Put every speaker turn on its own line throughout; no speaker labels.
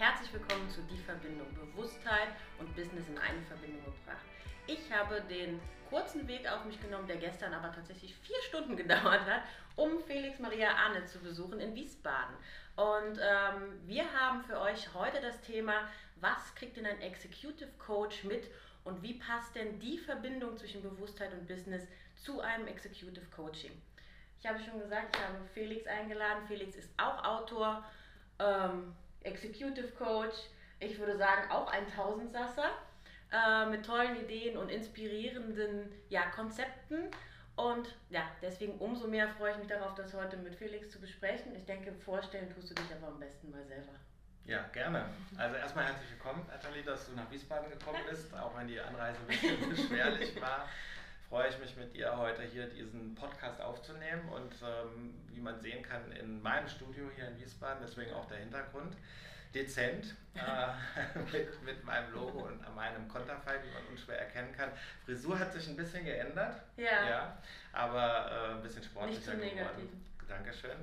Herzlich willkommen zu Die Verbindung Bewusstheit und Business in eine Verbindung gebracht. Ich habe den kurzen Weg auf mich genommen, der gestern aber tatsächlich vier Stunden gedauert hat, um Felix Maria Arne zu besuchen in Wiesbaden. Und ähm, wir haben für euch heute das Thema, was kriegt denn ein Executive Coach mit und wie passt denn die Verbindung zwischen Bewusstheit und Business zu einem Executive Coaching? Ich habe schon gesagt, ich habe Felix eingeladen. Felix ist auch Autor, ähm, Executive Coach. Ich würde sagen, auch ein Tausendsasser äh, mit tollen Ideen und inspirierenden ja, Konzepten. Und ja, deswegen umso mehr freue ich mich darauf, das heute mit Felix zu besprechen. Ich denke, vorstellen tust du dich aber am besten mal selber.
Ja, gerne. Also erstmal herzlich willkommen, Nathalie, dass du nach Wiesbaden gekommen bist, auch wenn die Anreise ein bisschen beschwerlich war freue ich mich mit dir heute hier diesen Podcast aufzunehmen und ähm, wie man sehen kann in meinem Studio hier in Wiesbaden, deswegen auch der Hintergrund, dezent äh, mit, mit meinem Logo und meinem Konterfei, wie man unschwer erkennen kann. Frisur hat sich ein bisschen geändert,
ja,
ja aber äh, ein bisschen sportlicher
Nicht
geworden. Dankeschön.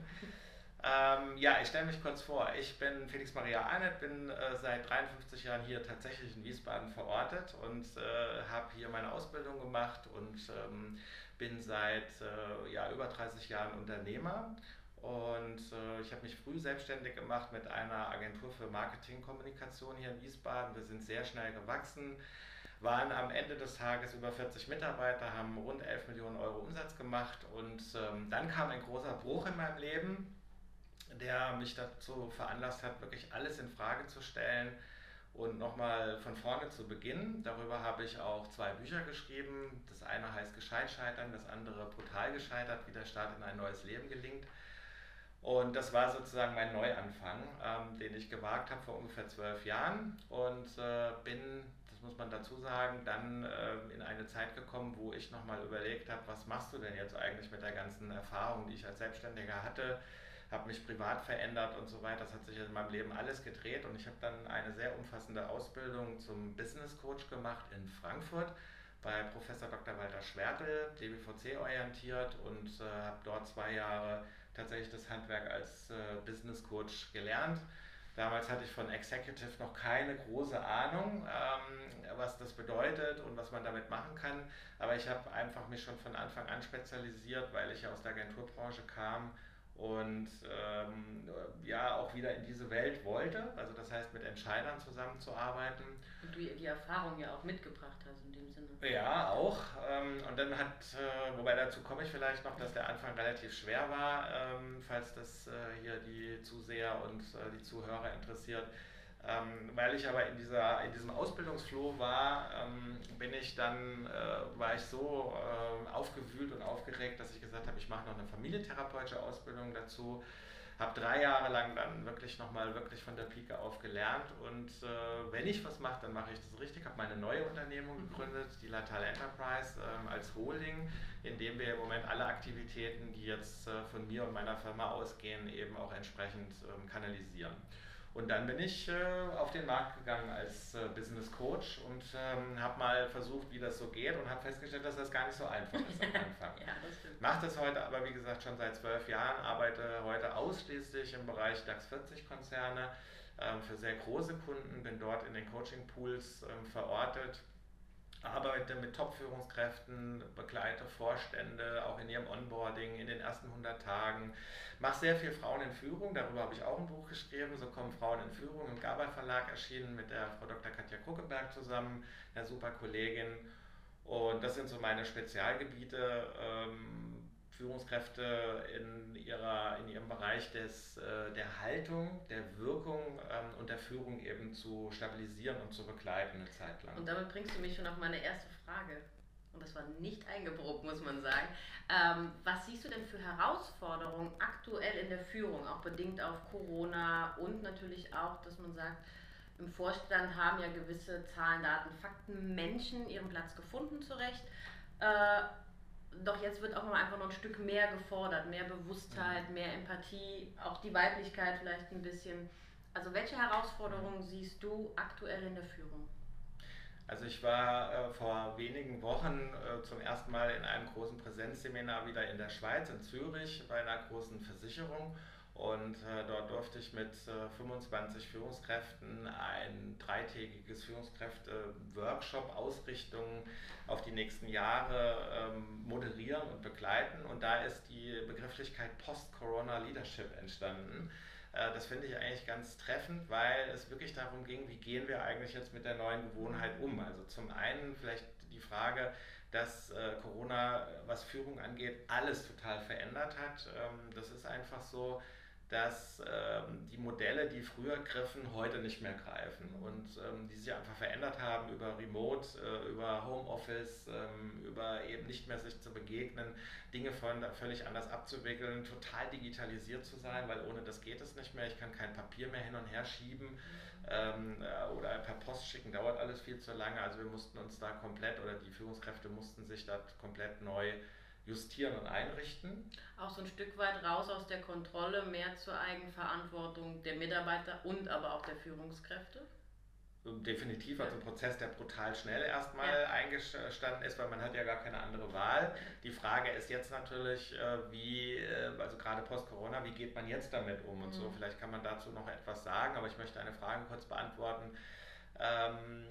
Ähm, ja, ich stelle mich kurz vor. Ich bin Felix Maria Arnett, bin äh, seit 53 Jahren hier tatsächlich in Wiesbaden verortet und äh, habe hier meine Ausbildung gemacht und ähm, bin seit äh, ja, über 30 Jahren Unternehmer. Und äh, ich habe mich früh selbstständig gemacht mit einer Agentur für Marketingkommunikation hier in Wiesbaden. Wir sind sehr schnell gewachsen waren am Ende des Tages über 40 Mitarbeiter, haben rund 11 Millionen Euro Umsatz gemacht und ähm, dann kam ein großer Bruch in meinem Leben der mich dazu veranlasst hat, wirklich alles in Frage zu stellen und nochmal von vorne zu beginnen. Darüber habe ich auch zwei Bücher geschrieben. Das eine heißt Gescheit scheitern, das andere Brutal gescheitert, wie der Start in ein neues Leben gelingt. Und das war sozusagen mein Neuanfang, ähm, den ich gewagt habe vor ungefähr zwölf Jahren und äh, bin, das muss man dazu sagen, dann äh, in eine Zeit gekommen, wo ich nochmal überlegt habe, was machst du denn jetzt eigentlich mit der ganzen Erfahrung, die ich als Selbstständiger hatte habe mich privat verändert und so weiter. Das hat sich in meinem Leben alles gedreht und ich habe dann eine sehr umfassende Ausbildung zum Business Coach gemacht in Frankfurt bei Professor Dr. Walter Schwertel, DBVC orientiert und äh, habe dort zwei Jahre tatsächlich das Handwerk als äh, Business Coach gelernt. Damals hatte ich von Executive noch keine große Ahnung, ähm, was das bedeutet und was man damit machen kann. Aber ich habe einfach mich schon von Anfang an spezialisiert, weil ich ja aus der Agenturbranche kam und ähm, ja auch wieder in diese Welt wollte, also das heißt mit Entscheidern zusammenzuarbeiten.
Und du die Erfahrung ja auch mitgebracht hast in dem Sinne.
Ja, auch. Ähm, und dann hat, äh, wobei dazu komme ich vielleicht noch, dass der Anfang relativ schwer war, ähm, falls das äh, hier die Zuseher und äh, die Zuhörer interessiert. Ähm, weil ich aber in, dieser, in diesem Ausbildungsfloh war, ähm, bin ich dann, äh, war ich so äh, aufgewühlt und aufgeregt, dass ich gesagt habe, ich mache noch eine familientherapeutische Ausbildung dazu. Habe drei Jahre lang dann wirklich nochmal wirklich von der Pike auf gelernt und äh, wenn ich was mache, dann mache ich das richtig. Habe meine neue Unternehmung mhm. gegründet, die Latal Enterprise ähm, als Holding, in dem wir im Moment alle Aktivitäten, die jetzt äh, von mir und meiner Firma ausgehen, eben auch entsprechend ähm, kanalisieren. Und dann bin ich äh, auf den Markt gegangen als äh, Business Coach und ähm, habe mal versucht, wie das so geht und habe festgestellt, dass das gar nicht so einfach ist am Anfang. ja, Mache das heute aber, wie gesagt, schon seit zwölf Jahren, arbeite heute ausschließlich im Bereich DAX 40 Konzerne ähm, für sehr große Kunden, bin dort in den Coaching Pools ähm, verortet arbeite mit Top-Führungskräften, begleite Vorstände, auch in ihrem Onboarding in den ersten 100 Tagen, mache sehr viel Frauen in Führung, darüber habe ich auch ein Buch geschrieben, so kommen Frauen in Führung, im Gabal Verlag erschienen mit der Frau Dr. Katja Kuckeberg zusammen, einer super Kollegin. Und das sind so meine Spezialgebiete. Ähm, Führungskräfte in, ihrer, in ihrem Bereich des, äh, der Haltung, der Wirkung ähm, und der Führung eben zu stabilisieren und zu begleiten eine Zeit lang.
Und damit bringst du mich schon auf meine erste Frage. Und das war nicht eingeprobt, muss man sagen. Ähm, was siehst du denn für Herausforderungen aktuell in der Führung, auch bedingt auf Corona und natürlich auch, dass man sagt, im Vorstand haben ja gewisse Zahlen, Daten, Fakten, Menschen ihren Platz gefunden zurecht. Äh, doch jetzt wird auch mal einfach noch ein Stück mehr gefordert, mehr Bewusstheit, mehr Empathie, auch die Weiblichkeit vielleicht ein bisschen. Also welche Herausforderungen siehst du aktuell in der Führung?
Also ich war äh, vor wenigen Wochen äh, zum ersten Mal in einem großen Präsenzseminar wieder in der Schweiz, in Zürich, bei einer großen Versicherung Und äh, dort durfte ich mit äh, 25 Führungskräften ein dreitägiges Führungskräfte-Workshop Ausrichtung auf die nächsten Jahre ähm, moderieren und begleiten. Und da ist die Begrifflichkeit Post-Corona Leadership entstanden. Äh, das finde ich eigentlich ganz treffend, weil es wirklich darum ging, wie gehen wir eigentlich jetzt mit der neuen Gewohnheit um. Also zum einen vielleicht die Frage, dass äh, Corona, was Führung angeht, alles total verändert hat. Ähm, das ist einfach so, dass ähm, die Modelle, die früher griffen, heute nicht mehr greifen und ähm, die sich einfach verändert haben über Remote, äh, über Homeoffice, ähm, über eben nicht mehr sich zu begegnen, Dinge von völlig anders abzuwickeln, total digitalisiert zu sein, weil ohne das geht es nicht mehr. Ich kann kein Papier mehr hin und her schieben ähm, äh, oder per Post schicken, dauert alles viel zu lange. Also wir mussten uns da komplett oder die Führungskräfte mussten sich da komplett neu justieren und einrichten.
Auch so ein Stück weit raus aus der Kontrolle, mehr zur Eigenverantwortung der Mitarbeiter und aber auch der Führungskräfte?
Definitiv, also ein Prozess, der brutal schnell erstmal ja. eingestanden ist, weil man hat ja gar keine andere Wahl. Die Frage ist jetzt natürlich, äh, wie, äh, also gerade post-Corona, wie geht man jetzt damit um und mhm. so. Vielleicht kann man dazu noch etwas sagen, aber ich möchte eine Frage kurz beantworten. Ähm,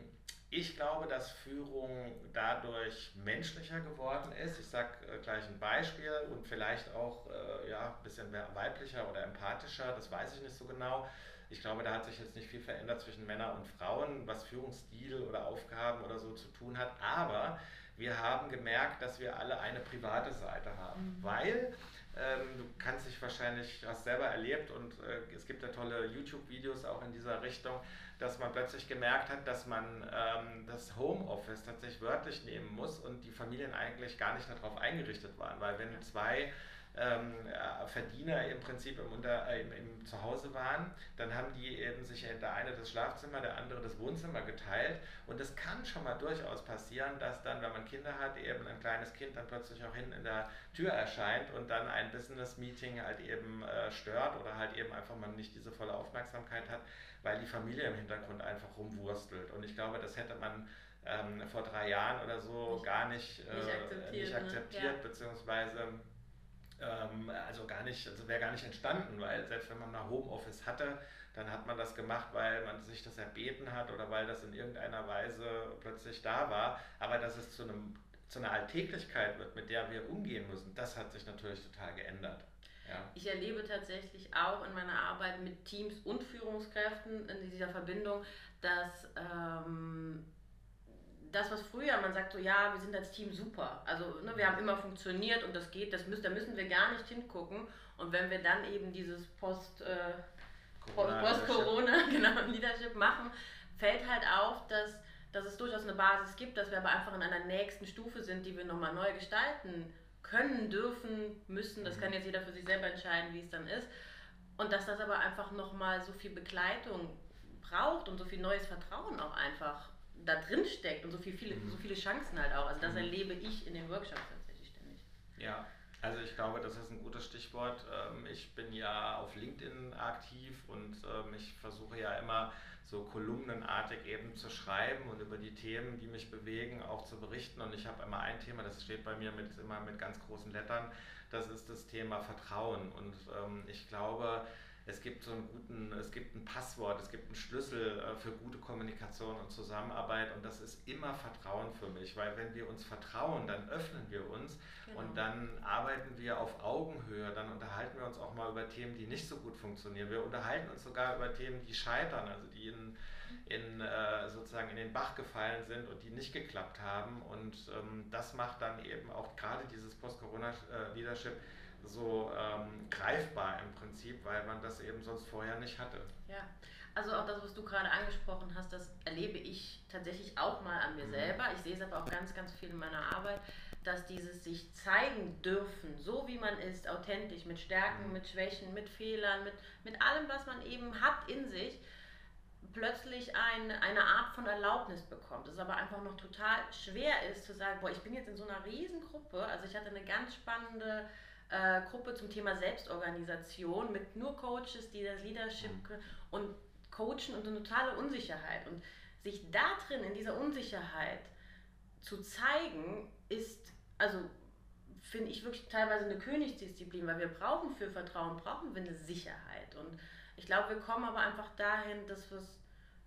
ich glaube, dass Führung dadurch menschlicher geworden ist. Ich sage äh, gleich ein Beispiel und vielleicht auch äh, ja, ein bisschen weiblicher oder empathischer, das weiß ich nicht so genau. Ich glaube, da hat sich jetzt nicht viel verändert zwischen Männern und Frauen, was Führungsstil oder Aufgaben oder so zu tun hat. Aber wir haben gemerkt, dass wir alle eine private Seite haben, mhm. weil ähm, du kannst dich wahrscheinlich, hast selber erlebt und äh, es gibt ja tolle YouTube-Videos auch in dieser Richtung dass man plötzlich gemerkt hat, dass man ähm, das Homeoffice tatsächlich wörtlich nehmen muss und die Familien eigentlich gar nicht darauf eingerichtet waren, weil wenn zwei ähm, äh, Verdiener im Prinzip im, Unter, äh, im, im Zuhause waren, dann haben die eben sich der eine das Schlafzimmer, der andere das Wohnzimmer geteilt. Und es kann schon mal durchaus passieren, dass dann, wenn man Kinder hat, eben ein kleines Kind dann plötzlich auch hinten in der Tür erscheint und dann ein Business-Meeting halt eben äh, stört oder halt eben einfach man nicht diese volle Aufmerksamkeit hat, weil die Familie im Hintergrund einfach rumwurstelt. Und ich glaube, das hätte man ähm, vor drei Jahren oder so gar nicht, äh, nicht akzeptiert, nicht akzeptiert ne? ja. beziehungsweise ähm, also gar nicht, also wäre gar nicht entstanden, weil selbst wenn man mal Homeoffice hatte, dann hat man das gemacht, weil man sich das erbeten hat oder weil das in irgendeiner Weise plötzlich da war. Aber dass es zu, einem, zu einer Alltäglichkeit wird, mit der wir umgehen müssen, das hat sich natürlich total geändert. Ja.
Ich erlebe tatsächlich auch in meiner Arbeit mit Teams und Führungskräften in dieser Verbindung, dass ähm, das, was früher man sagt, so ja, wir sind als Team super. Also ne, wir haben immer funktioniert und das geht, das müssen, da müssen wir gar nicht hingucken. Und wenn wir dann eben dieses Post, äh, Post-Corona genau, Leadership machen, fällt halt auf, dass, dass es durchaus eine Basis gibt, dass wir aber einfach in einer nächsten Stufe sind, die wir nochmal neu gestalten können, dürfen, müssen. Das kann mhm. jetzt jeder für sich selber entscheiden, wie es dann ist. Und dass das aber einfach nochmal so viel Begleitung braucht und so viel neues Vertrauen auch einfach da drin steckt und so, viel, viele, mhm. so viele Chancen halt auch. Also das mhm. erlebe ich in den Workshops tatsächlich ständig.
Ja, also ich glaube, das ist ein gutes Stichwort. Ähm, ich bin ja auf LinkedIn aktiv und ähm, ich versuche ja immer so kolumnenartig eben zu schreiben und über die Themen, die mich bewegen, auch zu berichten. Und ich habe immer ein Thema, das steht bei mir mit, immer mit ganz großen Lettern, das ist das Thema Vertrauen. Und ähm, ich glaube, es gibt so einen guten, es gibt ein Passwort, es gibt einen Schlüssel äh, für gute Kommunikation und Zusammenarbeit und das ist immer Vertrauen für mich, weil wenn wir uns vertrauen, dann öffnen wir uns genau. und dann arbeiten wir auf Augenhöhe, dann unterhalten wir uns auch mal über Themen, die nicht so gut funktionieren. Wir unterhalten uns sogar über Themen, die scheitern, also die in, in äh, sozusagen in den Bach gefallen sind und die nicht geklappt haben und ähm, das macht dann eben auch gerade dieses Post-Corona-Leadership äh, so ähm, greifbar im Prinzip, weil man das eben sonst vorher nicht hatte.
Ja, also auch das, was du gerade angesprochen hast, das erlebe ich tatsächlich auch mal an mir mhm. selber. Ich sehe es aber auch ganz, ganz viel in meiner Arbeit, dass dieses sich zeigen dürfen, so wie man ist, authentisch, mit Stärken, mhm. mit Schwächen, mit Fehlern, mit, mit allem, was man eben hat in sich, plötzlich ein, eine Art von Erlaubnis bekommt. Es aber einfach noch total schwer ist zu sagen, boah, ich bin jetzt in so einer Riesengruppe. Also ich hatte eine ganz spannende äh, Gruppe zum Thema Selbstorganisation mit nur Coaches, die das Leadership mhm. und coachen und eine totale Unsicherheit. Und sich da drin, in dieser Unsicherheit zu zeigen, ist, also finde ich wirklich teilweise eine Königsdisziplin, weil wir brauchen für Vertrauen, brauchen wir eine Sicherheit. Und ich glaube, wir kommen aber einfach dahin, dass wir es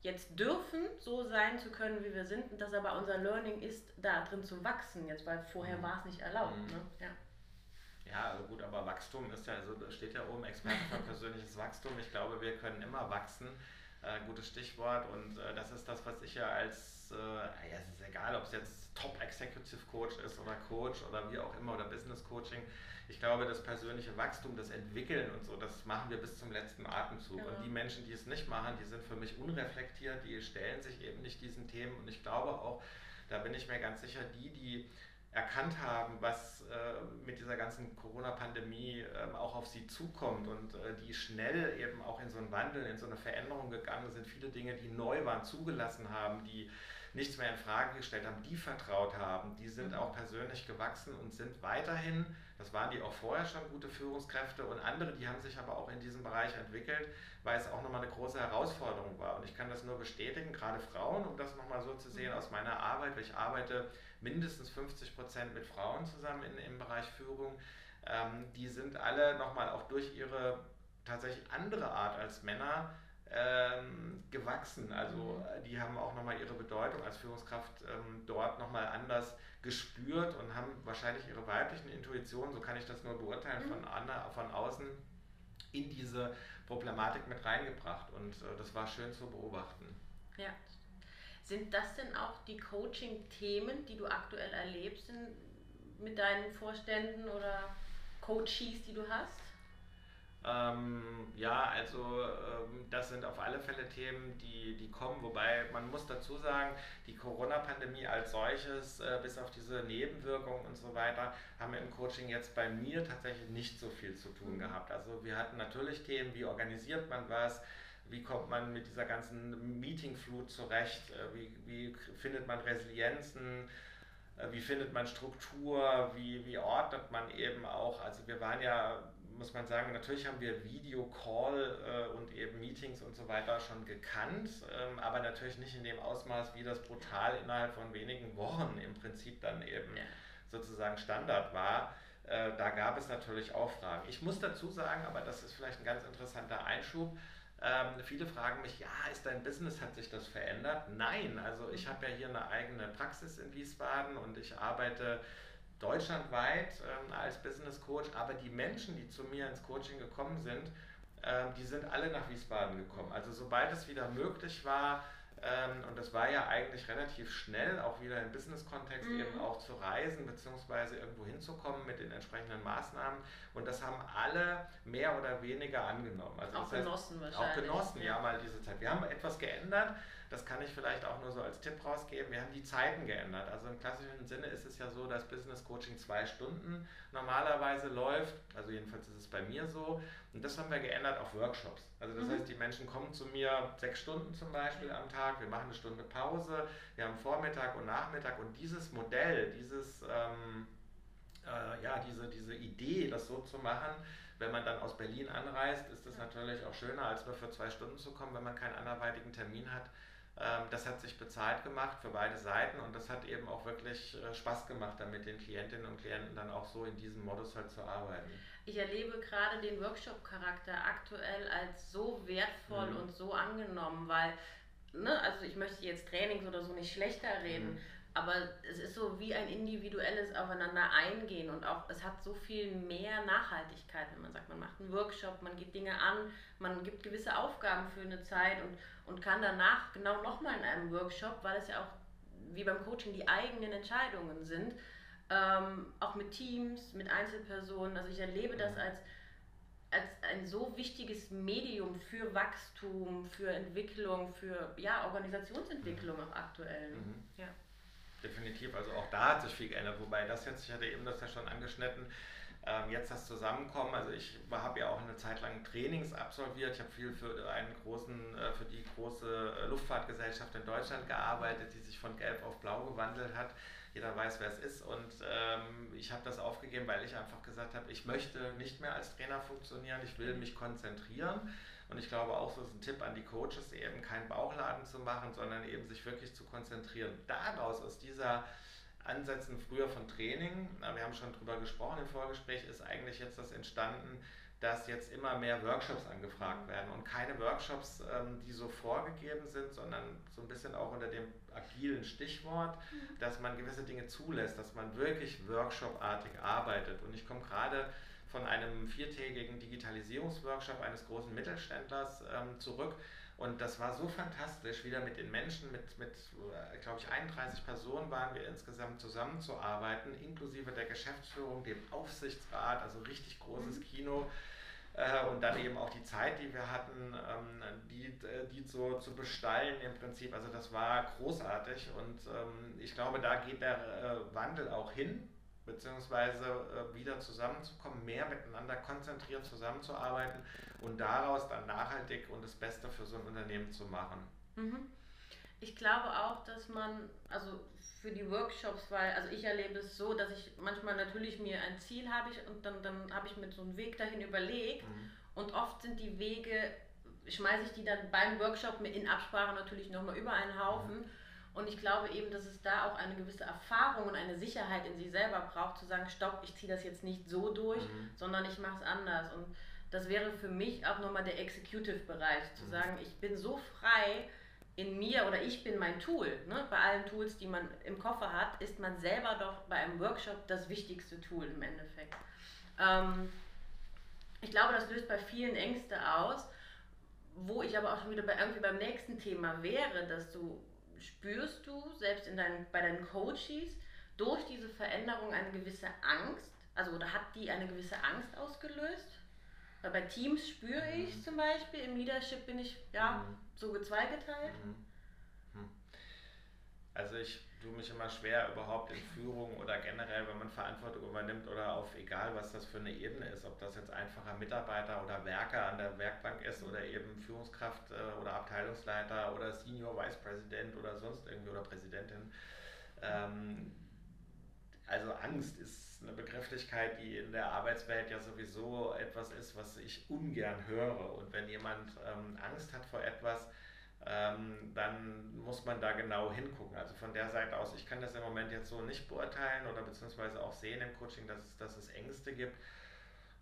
jetzt dürfen, so sein zu können, wie wir sind, und dass aber unser Learning ist, da drin zu wachsen, jetzt, weil vorher mhm. war es nicht erlaubt. Mhm. Ne?
Ja. Ja, also gut, aber Wachstum ist ja, also steht ja oben, Experten für persönliches Wachstum. Ich glaube, wir können immer wachsen. Äh, gutes Stichwort. Und äh, das ist das, was ich ja als, äh, ja, es ist egal, ob es jetzt Top Executive Coach ist oder Coach oder wie auch immer oder Business Coaching. Ich glaube, das persönliche Wachstum, das Entwickeln und so, das machen wir bis zum letzten Atemzug. Ja. Und die Menschen, die es nicht machen, die sind für mich unreflektiert, die stellen sich eben nicht diesen Themen. Und ich glaube auch, da bin ich mir ganz sicher, die, die erkannt haben, was äh, mit dieser ganzen Corona-Pandemie äh, auch auf sie zukommt und äh, die schnell eben auch in so einen Wandel, in so eine Veränderung gegangen sind, viele Dinge, die neu waren, zugelassen haben, die nichts mehr in Frage gestellt haben, die vertraut haben, die sind mhm. auch persönlich gewachsen und sind weiterhin, das waren die auch vorher schon gute Führungskräfte und andere, die haben sich aber auch in diesem Bereich entwickelt, weil es auch nochmal eine große Herausforderung war. Und ich kann das nur bestätigen, gerade Frauen, um das nochmal so zu sehen mhm. aus meiner Arbeit, weil ich arbeite mindestens 50 Prozent mit Frauen zusammen in, im Bereich Führung. Ähm, die sind alle nochmal auch durch ihre tatsächlich andere Art als Männer ähm, gewachsen. Also äh, die haben auch nochmal ihre Bedeutung als Führungskraft ähm, dort nochmal anders gespürt und haben wahrscheinlich ihre weiblichen Intuitionen, so kann ich das nur beurteilen, mhm. von, von außen in diese Problematik mit reingebracht. Und äh, das war schön zu beobachten.
Ja, sind das denn auch die Coaching-Themen, die du aktuell erlebst in, mit deinen Vorständen oder Coaches, die du hast?
Ähm, ja, also ähm, das sind auf alle Fälle Themen, die, die kommen, wobei man muss dazu sagen, die Corona-Pandemie als solches, äh, bis auf diese Nebenwirkungen und so weiter, haben im Coaching jetzt bei mir tatsächlich nicht so viel zu tun mhm. gehabt. Also wir hatten natürlich Themen, wie organisiert man was, wie kommt man mit dieser ganzen Meetingflut zurecht, äh, wie, wie findet man Resilienzen, äh, wie findet man Struktur, wie, wie ordnet man eben auch, also wir waren ja, muss man sagen, natürlich haben wir Videocall äh, und eben Meetings und so weiter schon gekannt, ähm, aber natürlich nicht in dem Ausmaß, wie das brutal innerhalb von wenigen Wochen im Prinzip dann eben ja. sozusagen Standard war. Da gab es natürlich auch Fragen. Ich muss dazu sagen, aber das ist vielleicht ein ganz interessanter Einschub, ähm, viele fragen mich, ja, ist dein Business, hat sich das verändert? Nein, also ich habe ja hier eine eigene Praxis in Wiesbaden und ich arbeite deutschlandweit ähm, als Business Coach, aber die Menschen, die zu mir ins Coaching gekommen sind, ähm, die sind alle nach Wiesbaden gekommen. Also sobald es wieder möglich war, ähm, und das war ja eigentlich relativ schnell, auch wieder im Business-Kontext mhm. eben auch zu reisen bzw. irgendwo hinzukommen mit den entsprechenden Maßnahmen. Und das haben alle mehr oder weniger angenommen.
Also auch genossen
heißt, wahrscheinlich. Auch genossen, ja, mal diese Zeit. Wir haben etwas geändert. Das kann ich vielleicht auch nur so als Tipp rausgeben. Wir haben die Zeiten geändert. Also im klassischen Sinne ist es ja so, dass Business Coaching zwei Stunden normalerweise läuft. Also jedenfalls ist es bei mir so. Und das haben wir geändert auf Workshops. Also das mhm. heißt, die Menschen kommen zu mir sechs Stunden zum Beispiel am Tag. Wir machen eine Stunde Pause. Wir haben Vormittag und Nachmittag. Und dieses Modell, dieses, ähm, äh, ja, diese, diese Idee, das so zu machen, wenn man dann aus Berlin anreist, ist es natürlich auch schöner, als nur für zwei Stunden zu kommen, wenn man keinen anderweitigen Termin hat. Ähm, das hat sich bezahlt gemacht für beide Seiten und das hat eben auch wirklich äh, Spaß gemacht, dann mit den Klientinnen und Klienten dann auch so in diesem Modus halt zu arbeiten.
Ich erlebe gerade den Workshop-Charakter aktuell als so wertvoll mhm. und so angenommen, weil, ne, also ich möchte jetzt Trainings oder so nicht schlechter reden, mhm. Aber es ist so wie ein individuelles Aufeinander eingehen und auch es hat so viel mehr Nachhaltigkeit, wenn man sagt, man macht einen Workshop, man geht Dinge an, man gibt gewisse Aufgaben für eine Zeit und, und kann danach genau nochmal in einem Workshop, weil es ja auch wie beim Coaching die eigenen Entscheidungen sind, ähm, auch mit Teams, mit Einzelpersonen. Also ich erlebe das mhm. als, als ein so wichtiges Medium für Wachstum, für Entwicklung, für ja, Organisationsentwicklung mhm. auch aktuell. Mhm. Ja.
Definitiv, also auch da hat sich viel geändert, wobei das jetzt, ich hatte eben das ja schon angeschnitten, ähm, jetzt das Zusammenkommen, also ich habe ja auch eine Zeit lang Trainings absolviert, ich habe viel für einen großen, äh, für die große äh, Luftfahrtgesellschaft in Deutschland gearbeitet, die sich von Gelb auf Blau gewandelt hat. Jeder weiß, wer es ist. Und ähm, ich habe das aufgegeben, weil ich einfach gesagt habe, ich möchte nicht mehr als Trainer funktionieren, ich will mich konzentrieren und ich glaube auch, so ist ein Tipp an die Coaches, eben keinen Bauchladen zu machen, sondern eben sich wirklich zu konzentrieren. Daraus, aus dieser Ansätzen früher von Training, wir haben schon drüber gesprochen im Vorgespräch, ist eigentlich jetzt das entstanden, dass jetzt immer mehr Workshops angefragt werden und keine Workshops, ähm, die so vorgegeben sind, sondern so ein bisschen auch unter dem agilen Stichwort, mhm. dass man gewisse Dinge zulässt, dass man wirklich workshopartig arbeitet. Und ich komme gerade von einem viertägigen Digitalisierungsworkshop eines großen Mittelständlers ähm, zurück. Und das war so fantastisch, wieder mit den Menschen, mit, mit äh, glaube ich, 31 Personen waren wir insgesamt zusammenzuarbeiten, inklusive der Geschäftsführung, dem Aufsichtsrat, also richtig großes mhm. Kino. Äh, und dann eben auch die Zeit, die wir hatten, ähm, die, äh, die so zu bestallen im Prinzip. Also das war großartig und ähm, ich glaube, da geht der äh, Wandel auch hin beziehungsweise äh, wieder zusammenzukommen, mehr miteinander konzentriert zusammenzuarbeiten und daraus dann nachhaltig und das Beste für so ein Unternehmen zu machen.
Mhm. Ich glaube auch, dass man, also für die Workshops, weil, also ich erlebe es so, dass ich manchmal natürlich mir ein Ziel habe ich und dann, dann habe ich mir so einen Weg dahin überlegt mhm. und oft sind die Wege, schmeiße ich die dann beim Workshop in Absprache natürlich nochmal über einen Haufen. Mhm und ich glaube eben, dass es da auch eine gewisse Erfahrung und eine Sicherheit in sich selber braucht, zu sagen, stopp, ich ziehe das jetzt nicht so durch, mhm. sondern ich mache es anders. Und das wäre für mich auch nochmal der Executive-Bereich, zu mhm. sagen, ich bin so frei in mir oder ich bin mein Tool. Ne? Bei allen Tools, die man im Koffer hat, ist man selber doch bei einem Workshop das wichtigste Tool im Endeffekt. Ähm, ich glaube, das löst bei vielen Ängste aus, wo ich aber auch schon wieder bei, irgendwie beim nächsten Thema wäre, dass du spürst du selbst in deinen, bei deinen Coaches durch diese Veränderung eine gewisse Angst? Also oder hat die eine gewisse Angst ausgelöst? Weil bei Teams spüre ich mhm. zum Beispiel, im Leadership bin ich ja mhm. so gezweigeteilt. Mhm.
mhm. Also ich tue mich immer schwer überhaupt in Führung oder generell, wenn man Verantwortung übernimmt oder auf egal was das für eine Ebene ist, ob das jetzt einfacher Mitarbeiter oder Werker an der Werkbank ist oder eben Führungskraft äh, oder Abteilungsleiter oder Senior Vice President oder sonst irgendwie oder Präsidentin. Ähm, also Angst ist eine Begrifflichkeit, die in der Arbeitswelt ja sowieso etwas ist, was ich ungern höre. Und wenn jemand ähm, Angst hat vor etwas, ähm, dann muss man da genau hingucken. Also von der Seite aus, ich kann das im Moment jetzt so nicht beurteilen oder beziehungsweise auch sehen im Coaching, dass es, dass es Ängste gibt.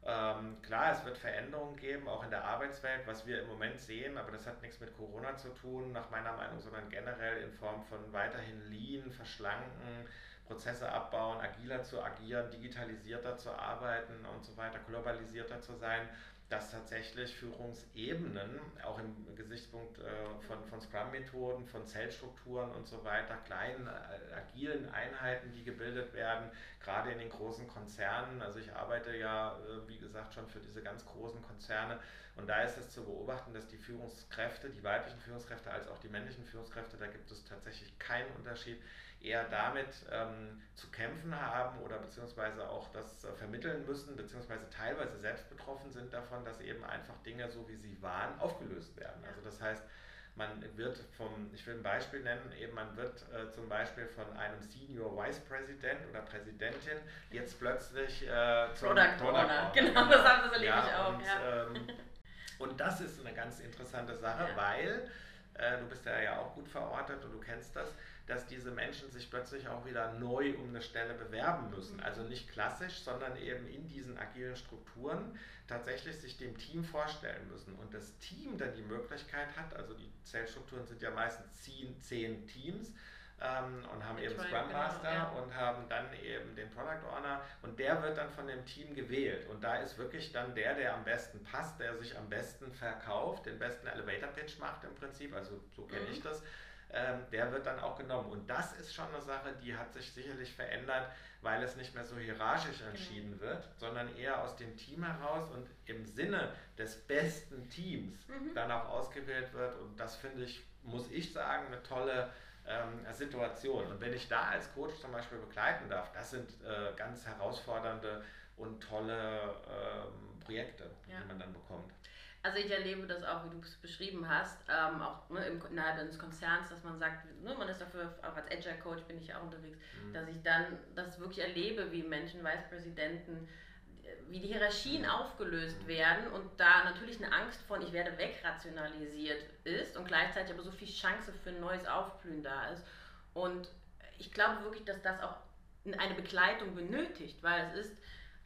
Ähm, klar, es wird Veränderungen geben, auch in der Arbeitswelt, was wir im Moment sehen, aber das hat nichts mit Corona zu tun, nach meiner Meinung, sondern generell in Form von weiterhin Lean, verschlanken, Prozesse abbauen, agiler zu agieren, digitalisierter zu arbeiten und so weiter, globalisierter zu sein dass tatsächlich Führungsebenen, auch im Gesichtspunkt äh, von, von Scrum-Methoden, von Zellstrukturen und so weiter, kleinen, äh, agilen Einheiten, die gebildet werden, gerade in den großen Konzernen. Also ich arbeite ja, äh, wie gesagt, schon für diese ganz großen Konzerne und da ist es zu beobachten, dass die Führungskräfte, die weiblichen Führungskräfte als auch die männlichen Führungskräfte, da gibt es tatsächlich keinen Unterschied, eher damit ähm, zu kämpfen haben oder beziehungsweise auch das äh, vermitteln müssen, beziehungsweise teilweise selbst betroffen sind davon, dass eben einfach Dinge, so wie sie waren, aufgelöst werden. Also das heißt, man wird vom, ich will ein Beispiel nennen, eben man wird äh, zum Beispiel von einem Senior Vice President oder Präsidentin jetzt plötzlich äh,
zum Product, Product Owner. Genau, das, haben, das erlebe ja, ich auch.
Und, ja. ähm, und das ist eine ganz interessante Sache, ja. weil äh, du bist ja, ja auch gut verortet und du kennst das dass diese Menschen sich plötzlich auch wieder neu um eine Stelle bewerben müssen. Also nicht klassisch, sondern eben in diesen agilen Strukturen tatsächlich sich dem Team vorstellen müssen. Und das Team dann die Möglichkeit hat, also die Zellstrukturen sind ja meistens zehn, zehn Teams, ähm, und haben eben Scrum genau, Master ja. und haben dann eben den Product Owner und der wird dann von dem Team gewählt und da ist wirklich dann der, der am besten passt, der sich am besten verkauft, den besten Elevator Pitch macht im Prinzip, also so kenne mhm. ich das ähm, der wird dann auch genommen. Und das ist schon eine Sache, die hat sich sicherlich verändert, weil es nicht mehr so hierarchisch genau. entschieden wird, sondern eher aus dem Team heraus und im Sinne des besten Teams mhm. dann auch ausgewählt wird. Und das finde ich, muss ich sagen, eine tolle ähm, Situation. Und wenn ich da als Coach zum Beispiel begleiten darf, das sind äh, ganz herausfordernde und tolle ähm, Projekte, ja. die man dann bekommt.
Also ich erlebe das auch, wie du es beschrieben hast, ähm, auch ne, im, innerhalb eines Konzerns, dass man sagt, ne, man ist dafür, auch als Agile Coach bin ich auch unterwegs, mhm. dass ich dann das wirklich erlebe, wie Menschen, Vicepräsidenten, wie die Hierarchien mhm. aufgelöst mhm. werden und da natürlich eine Angst von, ich werde wegrationalisiert ist und gleichzeitig aber so viel Chance für ein neues Aufblühen da ist. Und ich glaube wirklich, dass das auch eine Begleitung benötigt, weil es ist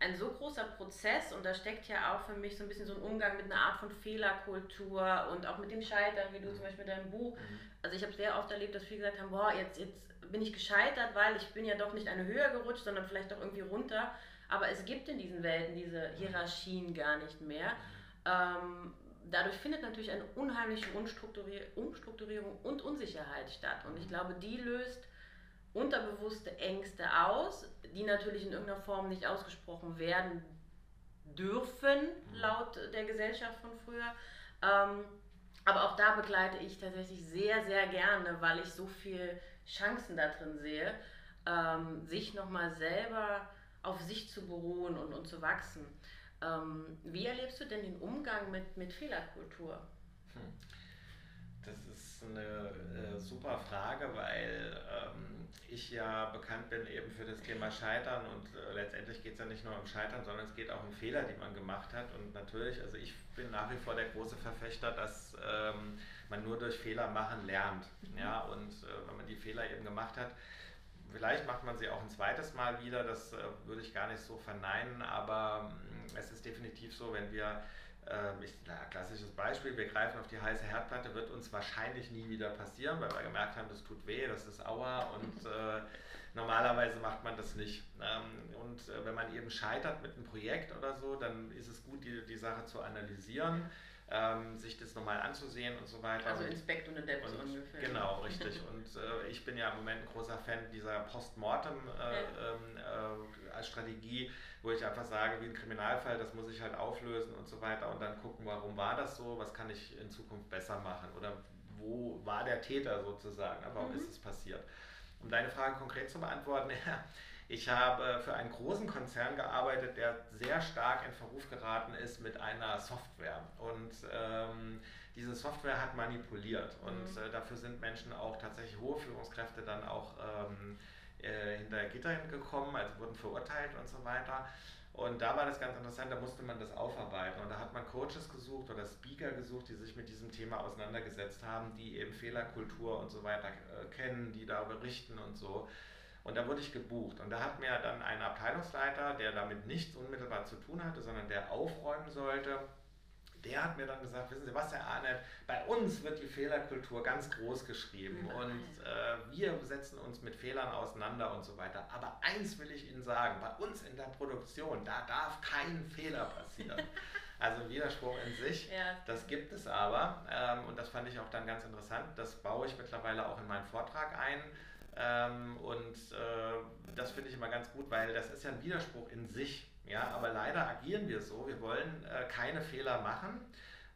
ein so großer Prozess und da steckt ja auch für mich so ein bisschen so ein Umgang mit einer Art von Fehlerkultur und auch mit dem Scheitern, wie du zum Beispiel in deinem Buch. Mhm. Also ich habe sehr oft erlebt, dass viele gesagt haben, boah, jetzt, jetzt bin ich gescheitert, weil ich bin ja doch nicht eine höher gerutscht, sondern vielleicht doch irgendwie runter. Aber es gibt in diesen Welten diese Hierarchien gar nicht mehr. Ähm, dadurch findet natürlich eine unheimliche Umstrukturierung und Unsicherheit statt. Und ich glaube, die löst unterbewusste Ängste aus, die natürlich in irgendeiner Form nicht ausgesprochen werden dürfen, mhm. laut der Gesellschaft von früher. Ähm, aber auch da begleite ich tatsächlich sehr, sehr gerne, weil ich so viele Chancen da drin sehe, ähm, sich nochmal selber auf sich zu beruhen und, und zu wachsen. Ähm, wie erlebst du denn den Umgang mit, mit Fehlerkultur? Hm.
Das ist eine äh, super Frage, weil ähm, ich ja bekannt bin eben für das Thema Scheitern und äh, letztendlich geht es ja nicht nur um Scheitern, sondern es geht auch um Fehler, die man gemacht hat. Und natürlich, also ich bin nach wie vor der große Verfechter, dass ähm, man nur durch Fehler machen lernt. Mhm. Ja, und äh, wenn man die Fehler eben gemacht hat, vielleicht macht man sie auch ein zweites Mal wieder, das äh, würde ich gar nicht so verneinen, aber äh, es ist definitiv so, wenn wir ähm, ich, na, klassisches Beispiel, wir greifen auf die heiße Herdplatte, wird uns wahrscheinlich nie wieder passieren, weil wir gemerkt haben, das tut weh, das ist Aua und äh, normalerweise macht man das nicht. Ähm, und äh, wenn man eben scheitert mit einem Projekt oder so, dann ist es gut, die, die Sache zu analysieren. Ähm, sich das nochmal anzusehen und so weiter.
Also Inspect und Adapt
und, ungefähr. Genau, richtig. Und äh, ich bin ja im Moment ein großer Fan dieser Postmortem äh, ja. ähm, äh, wo ich einfach sage, wie ein Kriminalfall, das muss ich halt auflösen und so weiter und dann gucken, warum war das so, was kann ich in Zukunft besser machen oder wo war der Täter sozusagen, warum mhm. ist es passiert. Um deine Frage konkret zu beantworten, ja, ich habe für einen großen Konzern gearbeitet, der sehr stark in Verruf geraten ist mit einer Software. Und ähm, diese Software hat manipuliert. Und mhm. äh, dafür sind Menschen auch tatsächlich hohe Führungskräfte dann auch ähm, äh, hinter Gitter gekommen, also wurden verurteilt und so weiter. Und da war das ganz interessant, da musste man das aufarbeiten. Und da hat man Coaches gesucht oder Speaker gesucht, die sich mit diesem Thema auseinandergesetzt haben, die eben Fehlerkultur und so weiter äh, kennen, die da berichten und so. Und da wurde ich gebucht. Und da hat mir dann ein Abteilungsleiter, der damit nichts unmittelbar zu tun hatte, sondern der aufräumen sollte, der hat mir dann gesagt, wissen Sie was, Herr Arnett, bei uns wird die Fehlerkultur ganz groß geschrieben und äh, wir setzen uns mit Fehlern auseinander und so weiter. Aber eins will ich Ihnen sagen, bei uns in der Produktion, da darf kein Fehler passieren. Also Widerspruch in sich, ja. das gibt es aber ähm, und das fand ich auch dann ganz interessant. Das baue ich mittlerweile auch in meinen Vortrag ein. Ähm, und äh, das finde ich immer ganz gut, weil das ist ja ein Widerspruch in sich. Ja, aber leider agieren wir so. Wir wollen äh, keine Fehler machen.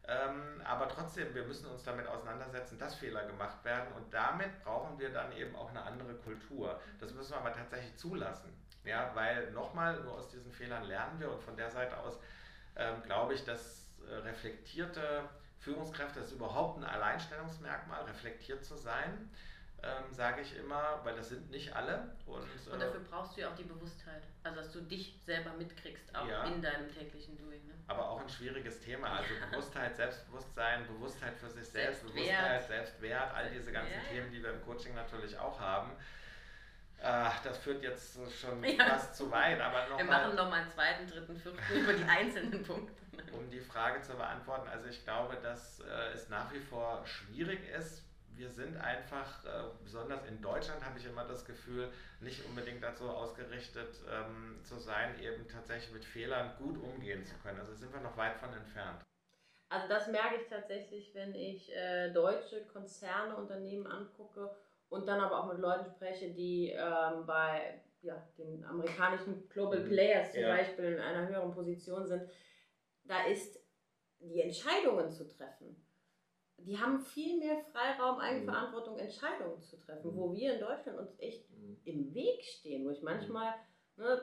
Ähm, aber trotzdem, wir müssen uns damit auseinandersetzen, dass Fehler gemacht werden und damit brauchen wir dann eben auch eine andere Kultur. Das müssen wir aber tatsächlich zulassen. Ja, weil nochmal, nur aus diesen Fehlern lernen wir und von der Seite aus ähm, glaube ich, dass äh, reflektierte Führungskräfte, das ist überhaupt ein Alleinstellungsmerkmal, reflektiert zu sein ähm, sage ich immer, weil das sind nicht alle. Und,
und dafür äh, brauchst du ja auch die Bewusstheit, also dass du dich selber mitkriegst, auch ja, in deinem täglichen Doing. Ne?
Aber auch ein schwieriges Thema, also ja. Bewusstheit, Selbstbewusstsein, Bewusstheit für sich selbst, Selbstwert. Bewusstheit, Selbstwert, all diese ganzen ja. Themen, die wir im Coaching natürlich auch haben. Äh, das führt jetzt schon fast zu weit, aber
noch Wir mal, machen nochmal einen zweiten, dritten, fünften über die einzelnen Punkte.
Um die Frage zu beantworten, also ich glaube, dass äh, es nach wie vor schwierig ist, wir sind einfach, äh, besonders in Deutschland habe ich immer das Gefühl, nicht unbedingt dazu ausgerichtet ähm, zu sein, eben tatsächlich mit Fehlern gut umgehen zu können. Also sind wir noch weit von entfernt.
Also das merke ich tatsächlich, wenn ich äh, deutsche Konzerne, Unternehmen angucke und dann aber auch mit Leuten spreche, die ähm, bei ja, den amerikanischen Global mhm. Players zum ja. Beispiel in einer höheren Position sind. Da ist die Entscheidungen zu treffen die haben viel mehr Freiraum, Eigenverantwortung, mhm. Entscheidungen zu treffen, wo mhm. wir in Deutschland uns echt mhm. im Weg stehen, wo ich manchmal, ne,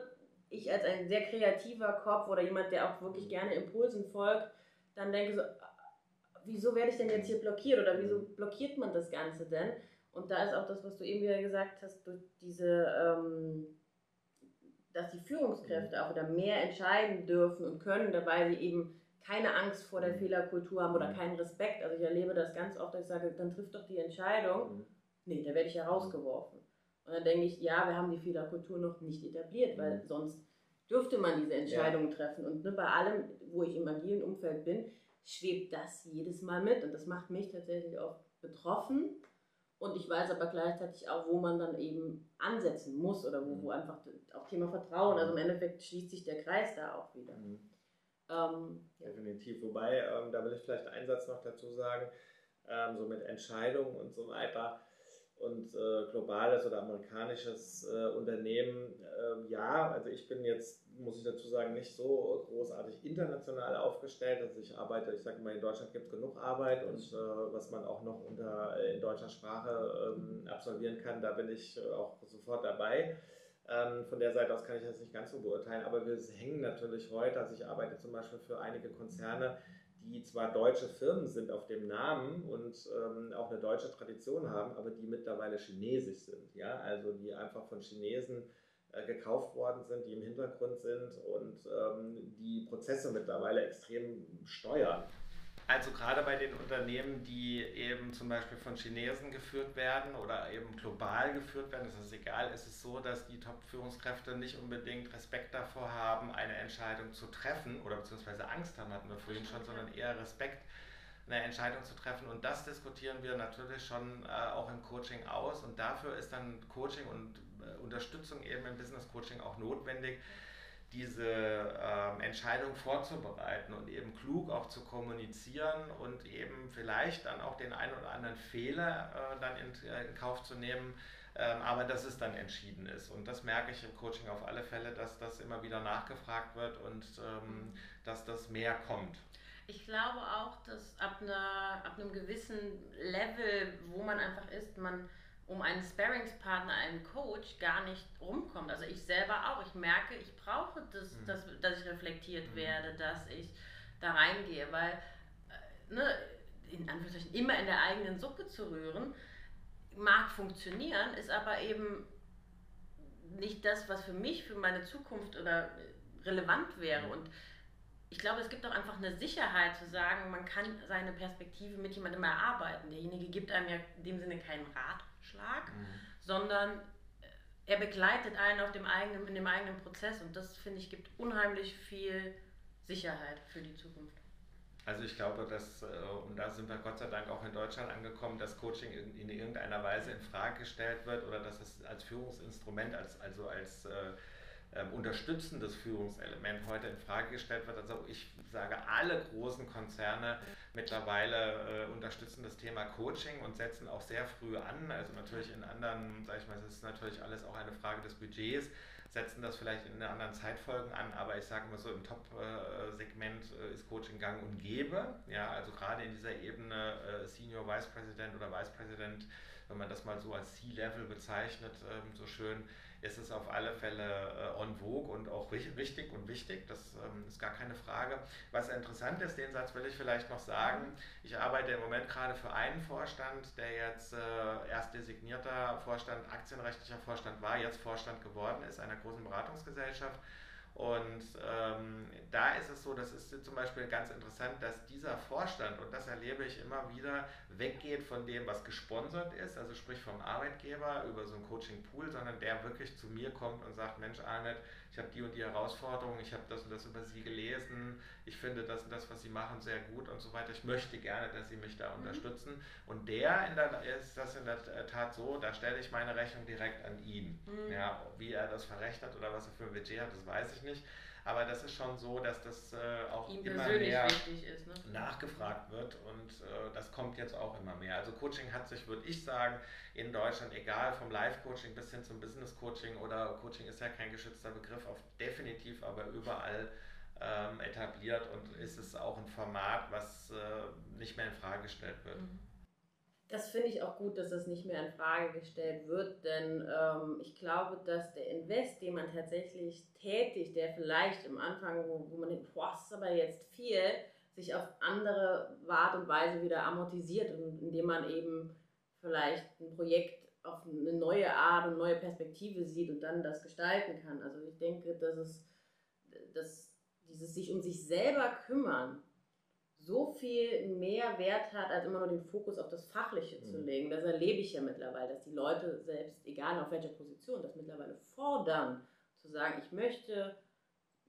ich als ein sehr kreativer Kopf oder jemand, der auch wirklich gerne Impulsen folgt, dann denke so, wieso werde ich denn jetzt hier blockiert oder wieso blockiert man das Ganze denn? Und da ist auch das, was du eben wieder gesagt hast, durch diese, ähm, dass die Führungskräfte auch wieder mehr entscheiden dürfen und können, dabei sie eben keine Angst vor der mhm. Fehlerkultur haben oder mhm. keinen Respekt. Also ich erlebe das ganz oft, dass ich sage, dann trifft doch die Entscheidung. Mhm. Nee, da werde ich ja rausgeworfen. Und dann denke ich, ja, wir haben die Fehlerkultur noch nicht etabliert, weil sonst dürfte man diese Entscheidungen ja. treffen. Und ne, bei allem, wo ich im agilen Umfeld bin, schwebt das jedes Mal mit. Und das macht mich tatsächlich auch betroffen. Und ich weiß aber gleichzeitig auch, wo man dann eben ansetzen muss oder wo, wo einfach auch Thema Vertrauen, also im Endeffekt schließt sich der Kreis da auch wieder. Mhm.
Ähm, ja. Definitiv. Wobei, ähm, da will ich vielleicht einen Satz noch dazu sagen, ähm, so mit Entscheidungen und so weiter und äh, globales oder amerikanisches äh, Unternehmen, äh, ja, also ich bin jetzt, muss ich dazu sagen, nicht so großartig international aufgestellt. Also ich arbeite, ich sage mal, in Deutschland gibt es genug Arbeit und äh, was man auch noch unter, in deutscher Sprache ähm, absolvieren kann, da bin ich äh, auch sofort dabei. Ähm, von der Seite aus kann ich das nicht ganz so beurteilen, aber wir hängen natürlich heute, also ich arbeite zum Beispiel für einige Konzerne, die zwar deutsche Firmen sind auf dem Namen und ähm, auch eine deutsche Tradition haben, aber die mittlerweile chinesisch sind. Ja? Also die einfach von Chinesen äh, gekauft worden sind, die im Hintergrund sind und ähm, die Prozesse mittlerweile extrem steuern.
Also gerade bei den Unternehmen, die eben zum Beispiel von Chinesen geführt werden oder eben global geführt werden, ist es egal, ist es so, dass die Top-Führungskräfte nicht unbedingt Respekt davor haben, eine Entscheidung zu treffen oder beziehungsweise Angst haben, hatten wir vorhin schon, sondern eher Respekt, eine Entscheidung zu treffen. Und das diskutieren wir natürlich schon äh, auch im Coaching aus. Und dafür ist dann Coaching und äh, Unterstützung eben im Business Coaching auch notwendig diese ähm, Entscheidung vorzubereiten und eben klug auch zu kommunizieren und eben vielleicht dann auch den einen oder anderen Fehler äh, dann in, äh, in, Kauf zu nehmen, ähm, aber dass es dann entschieden ist. Und das merke ich im Coaching auf alle Fälle, dass das immer wieder nachgefragt wird und ähm, dass das mehr kommt.
Ich glaube auch, dass ab, einer, ab einem gewissen Level, wo man einfach ist, man um einen Sparringspartner, einen Coach gar nicht rumkommt. Also ich selber auch. Ich merke, ich brauche das, mhm. dass, dass ich reflektiert mhm. werde, dass ich da reingehe, weil äh, ne, in Anführungszeichen immer in der eigenen Suppe zu rühren, mag funktionieren, ist aber eben nicht das, was für mich, für meine Zukunft oder relevant wäre. Mhm. Und ich glaube, es gibt auch einfach eine Sicherheit zu sagen, man kann seine Perspektive mit jemandem erarbeiten. Derjenige gibt einem ja in dem Sinne keinen Ratschlag, mhm. sondern er begleitet einen auf dem eigenen, in dem eigenen Prozess und das, finde ich, gibt unheimlich viel Sicherheit für die Zukunft.
Also ich glaube, dass, äh, und da sind wir Gott sei Dank auch in Deutschland angekommen, dass Coaching in, irgendeiner Weise in Frage gestellt wird oder dass es als Führungsinstrument, als, also als äh, ähm, unterstützendes Führungselement heute in Frage gestellt wird. Also ich sage, alle großen Konzerne mittlerweile äh, unterstützen das Thema Coaching und setzen auch sehr früh an. Also natürlich in anderen, sage ich mal, es ist natürlich alles auch eine Frage des Budgets, setzen das vielleicht in anderen Zeitfolgen an, aber ich sage mal so, im Top-Segment äh, ist Coaching gang und gäbe. Ja, also gerade in dieser Ebene äh, Senior Vice President oder Vice President, wenn man das mal so als C-Level bezeichnet, ähm, so schön, ist es auf alle Fälle äh, en vogue und auch richtig und wichtig. Das ähm, ist gar keine Frage. Was interessant ist, den Satz will ich vielleicht noch sagen. Ich arbeite im Moment gerade für einen Vorstand, der jetzt äh, erst designierter Vorstand, aktienrechtlicher Vorstand war, jetzt Vorstand geworden ist, einer großen Beratungsgesellschaft. Und ähm, da ist es so, das ist zum Beispiel ganz interessant, dass dieser Vorstand, und das erlebe ich immer wieder, weggeht von dem, was gesponsert ist, also sprich vom Arbeitgeber über so einen Coaching-Pool, sondern der wirklich zu mir kommt und sagt, Mensch Arnett, ich habe die und die Herausforderung, ich habe das und das über Sie gelesen, ich finde das das, was Sie machen, sehr gut und so weiter. Ich möchte gerne, dass Sie mich da mhm. unterstützen. Und der in der, ist das in der Tat so, da stelle ich meine Rechnung direkt an ihn. Mhm. Ja, wie er das verrechnet oder was er für ein Budget hat, das weiß ich nicht. Aber das ist schon so, dass das äh, auch Ihm immer mehr ist, ne? nachgefragt wird und äh, das kommt jetzt auch immer mehr. Also Coaching hat sich, würde ich sagen, in Deutschland, egal vom Live-Coaching bis hin zum Business-Coaching oder Coaching ist ja kein geschützter Begriff, auf definitiv aber überall ähm, etabliert und ist es auch ein Format, was äh, nicht mehr in Frage gestellt wird. Mhm.
Das finde ich auch gut, dass das nicht mehr in Frage gestellt wird, denn ähm, ich glaube, dass der Invest, den man tatsächlich tätigt, der vielleicht am Anfang, wo, wo man denkt, boah, ist aber jetzt viel, sich auf andere Art und Weise wieder amortisiert und indem man eben vielleicht ein Projekt auf eine neue Art und neue Perspektive sieht und dann das gestalten kann. Also ich denke, dass es dass dieses sich um sich selber kümmern so viel mehr Wert hat, als immer nur den Fokus auf das Fachliche mhm. zu legen. Das erlebe ich ja mittlerweile, dass die Leute selbst, egal auf welcher Position, das mittlerweile fordern, zu sagen, ich möchte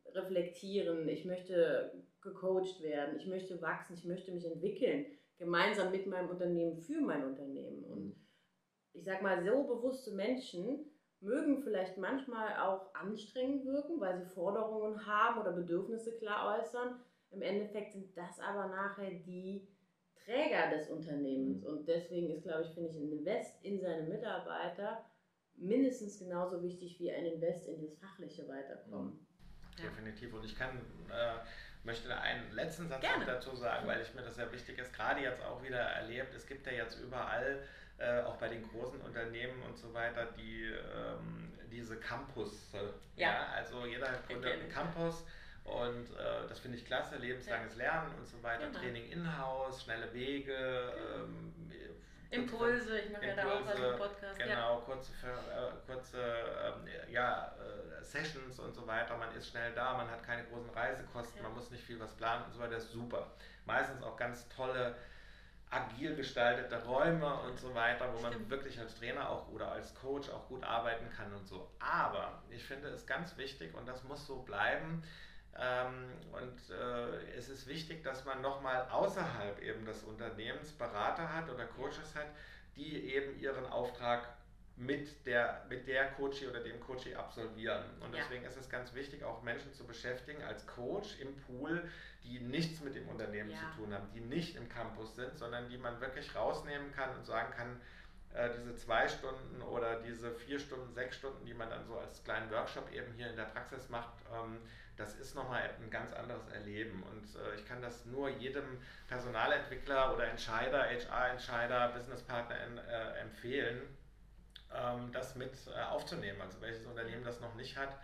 reflektieren, ich möchte gecoacht werden, ich möchte wachsen, ich möchte mich entwickeln, gemeinsam mit meinem Unternehmen für mein Unternehmen. Und mhm. ich sag mal, so bewusste Menschen mögen vielleicht manchmal auch anstrengend wirken, weil sie Forderungen haben oder Bedürfnisse klar äußern. Im Endeffekt sind das aber nachher die Träger des Unternehmens. Mhm. Und deswegen ist, glaube ich, finde ich, ein Invest in seine Mitarbeiter mindestens genauso wichtig wie ein Invest in das fachliche Weiterkommen. Mhm.
Definitiv. Und ich kann, äh, möchte einen letzten Satz noch dazu sagen, weil ich mir das sehr wichtig ist, gerade jetzt auch wieder erlebt, es gibt ja jetzt überall, äh, auch bei den großen Unternehmen und so weiter, die ähm, diese Campus. Ja. ja. Also jeder gründet einen Campus. Und äh, das finde ich klasse, lebenslanges ja. Lernen und so weiter, genau. Training in-house, schnelle Wege, ähm,
Impulse, ich mache ja da auch was im Podcast.
Genau, ja. kurze, äh, kurze äh, ja, äh, Sessions und so weiter. Man ist schnell da, man hat keine großen Reisekosten, ja. man muss nicht viel was planen und so weiter. Das ist super. Meistens auch ganz tolle, agil gestaltete Räume und so weiter, wo Stimmt. man wirklich als Trainer auch oder als Coach auch gut arbeiten kann und so. Aber ich finde es ganz wichtig und das muss so bleiben ähm, und äh, es ist wichtig, dass man nochmal außerhalb eben des Unternehmens Berater hat oder Coaches hat, die eben ihren Auftrag mit der, mit der Coachie oder dem Coachie absolvieren. Und deswegen ja. ist es ganz wichtig, auch Menschen zu beschäftigen als Coach im Pool, die nichts mit dem Unternehmen ja. zu tun haben, die nicht im Campus sind, sondern die man wirklich rausnehmen kann und sagen kann, äh, diese zwei Stunden oder diese vier Stunden, sechs Stunden, die man dann so als kleinen Workshop eben hier in der Praxis macht, ähm, das ist nochmal ein ganz anderes Erleben. Und äh, ich kann das nur jedem Personalentwickler oder Entscheider, HR-Entscheider, Businesspartner äh, empfehlen, das mit äh, aufzunehmen. Also welches Unternehmen das noch nicht hat,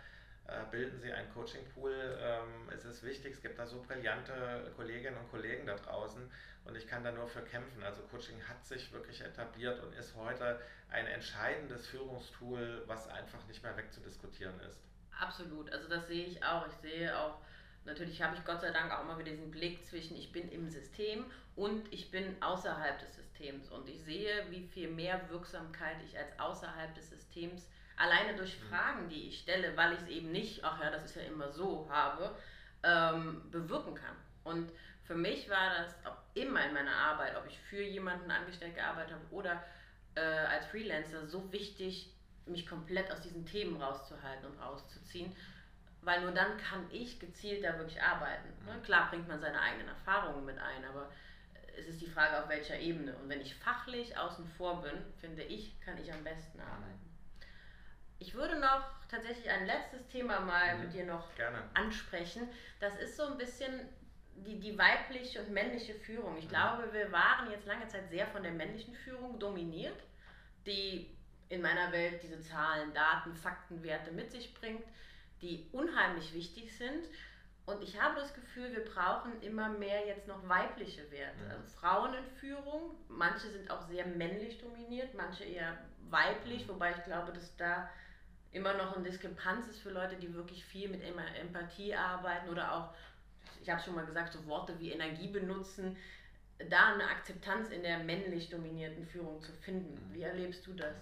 äh, bilden Sie einen Coaching-Pool. Ähm, es ist wichtig, es gibt da so brillante Kolleginnen und Kollegen da draußen und ich kann da nur für kämpfen. Also Coaching hat sich wirklich etabliert und ist heute ein entscheidendes Führungstool, was einfach nicht mehr wegzudiskutieren ist.
Absolut, also das sehe ich auch. Ich sehe auch, natürlich habe ich Gott sei Dank auch immer wieder diesen Blick zwischen ich bin im System und ich bin außerhalb des Systems. Und ich sehe, wie viel mehr Wirksamkeit ich als außerhalb des Systems alleine durch mhm. Fragen, die ich stelle, weil ich es eben nicht, ach ja, das ist ja immer so, habe, ähm, bewirken kann. Und für mich war das auch immer in meiner Arbeit, ob ich für jemanden angestellt gearbeitet habe oder äh, als Freelancer, so wichtig, mich komplett aus diesen Themen rauszuhalten und rauszuziehen, weil nur dann kann ich gezielt da wirklich arbeiten. Ne? Mhm. Klar bringt man seine eigenen Erfahrungen mit ein, aber es ist die Frage, auf welcher Ebene. Und wenn ich fachlich außen vor bin, finde ich, kann ich am besten arbeiten. Ich würde noch tatsächlich ein letztes Thema mal mhm. mit dir noch Gerne. ansprechen. Das ist so ein bisschen die, die weibliche und männliche Führung. Ich mhm. glaube, wir waren jetzt lange Zeit sehr von der männlichen Führung dominiert, die in meiner Welt diese Zahlen, Daten, Fakten, Werte mit sich bringt, die unheimlich wichtig sind. Und ich habe das Gefühl, wir brauchen immer mehr jetzt noch weibliche Werte. Also Frauen in Führung, manche sind auch sehr männlich dominiert, manche eher weiblich, wobei ich glaube, dass da immer noch eine Diskrepanz ist für Leute, die wirklich viel mit Empathie arbeiten oder auch, ich habe schon mal gesagt, so Worte wie Energie benutzen, da eine Akzeptanz in der männlich dominierten Führung zu finden. Wie erlebst du das?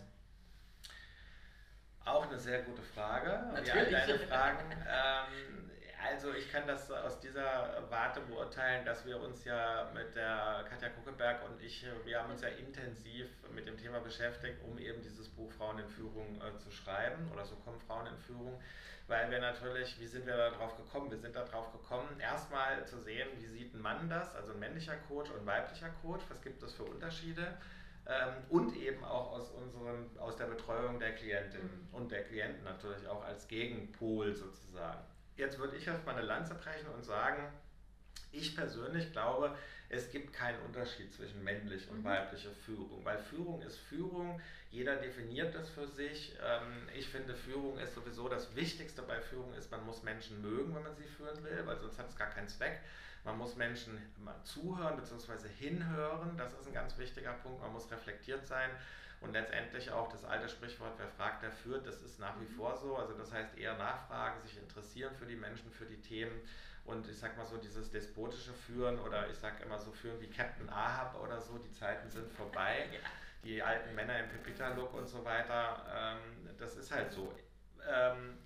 Auch eine sehr gute Frage. Natürlich. Ja, deine Fragen. Ähm, also ich kann das aus dieser Warte beurteilen, dass wir uns ja mit der Katja Kuckeberg und ich, wir haben uns ja intensiv mit dem Thema beschäftigt, um eben dieses Buch Frauen in Führung äh, zu schreiben oder so kommen Frauen in Führung, weil wir natürlich, wie sind wir da drauf gekommen? Wir sind da drauf gekommen, erstmal zu sehen, wie sieht ein Mann das, also ein männlicher Coach und ein weiblicher Coach, was gibt es für Unterschiede? ähm, und eben auch aus, unseren, aus der Betreuung der Klientin mhm. und der Klienten natürlich auch als Gegenpol sozusagen. Jetzt würde ich erstmal eine Lanze brechen und sagen, ich persönlich glaube, es gibt keinen Unterschied zwischen männlich und mhm. weiblicher Führung, weil Führung ist Führung, jeder definiert das für sich. Ähm, ich finde, Führung ist sowieso das Wichtigste bei Führung ist, man muss Menschen mögen, wenn man sie führen will, weil sonst hat es gar keinen Zweck. Man muss Menschen zuhören bzw. hinhören, das ist ein ganz wichtiger Punkt. Man muss reflektiert sein Und letztendlich auch das alte Sprichwort, wer fragt, der führt, das ist nach wie mhm. vor so. Also das heißt eher nachfragen, sich interessieren für die Menschen, für die Themen. Und ich sag mal so, dieses despotische Führen oder ich sag immer so Führen wie Captain Ahab oder so, die Zeiten sind vorbei. ja. Die alten Männer im Pepita-Look und so weiter, ähm, das ist halt so. Ähm,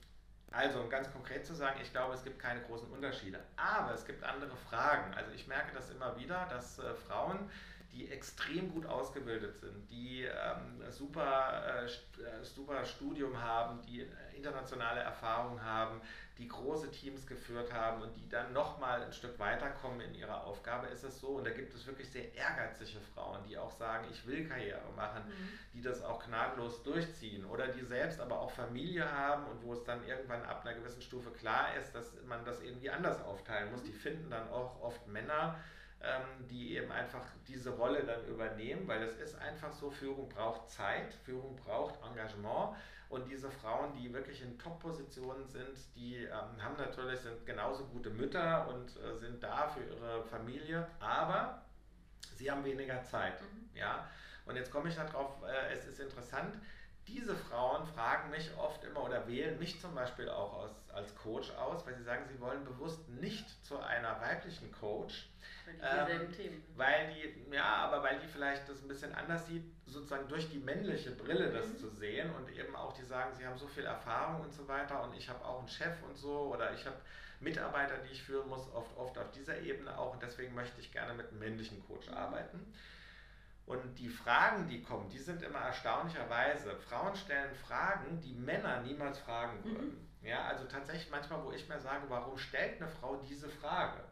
also, um ganz konkret zu sagen, ich glaube, es gibt keine großen Unterschiede. Aber es gibt andere Fragen. Also ich merke das immer wieder, dass äh, Frauen die extrem gut ausgebildet sind, die ähm, super, äh, äh, super Studium haben, die internationale Erfahrung haben, die große Teams geführt haben und die dann nochmal ein Stück weiterkommen in ihrer Aufgabe, ist es so. Und da gibt es wirklich sehr ehrgeizige Frauen, die auch sagen, ich will Karriere machen, mhm. die das auch gnadenlos durchziehen oder die selbst aber auch Familie haben und wo es dann irgendwann ab einer gewissen Stufe klar ist, dass man das irgendwie anders aufteilen muss. Die finden dann auch oft Männer, ähm, die eben einfach diese Rolle dann übernehmen, weil es ist einfach so, Führung braucht Zeit, Führung braucht Engagement und diese Frauen, die wirklich in Top-Positionen sind, die ähm, haben natürlich, sind genauso gute Mütter und äh, sind da für ihre Familie, aber sie haben weniger Zeit. Mhm. Ja? Und jetzt komme ich darauf, äh, es ist interessant, diese Frauen fragen mich oft immer oder wählen mich zum Beispiel auch als, als Coach aus, weil sie sagen, sie wollen bewusst nicht zu einer weiblichen Coach,
weil die ähm, Themen.
Weil die, ja, aber weil die vielleicht das ein bisschen anders sieht, sozusagen durch die männliche Brille das mhm. zu sehen und eben auch die sagen, sie haben so viel Erfahrung und so weiter und ich habe auch einen Chef und so oder ich habe Mitarbeiter, die ich führen muss, oft, oft auf dieser Ebene auch und deswegen möchte ich gerne mit einem männlichen Coach mhm. Und die Fragen, die kommen, die sind immer erstaunlicherweise. Frauen stellen Fragen, die Männer niemals fragen mhm. würden. Mhm. Ja, also tatsächlich manchmal, wo ich mir sage, warum stellt eine Frau diese Frage?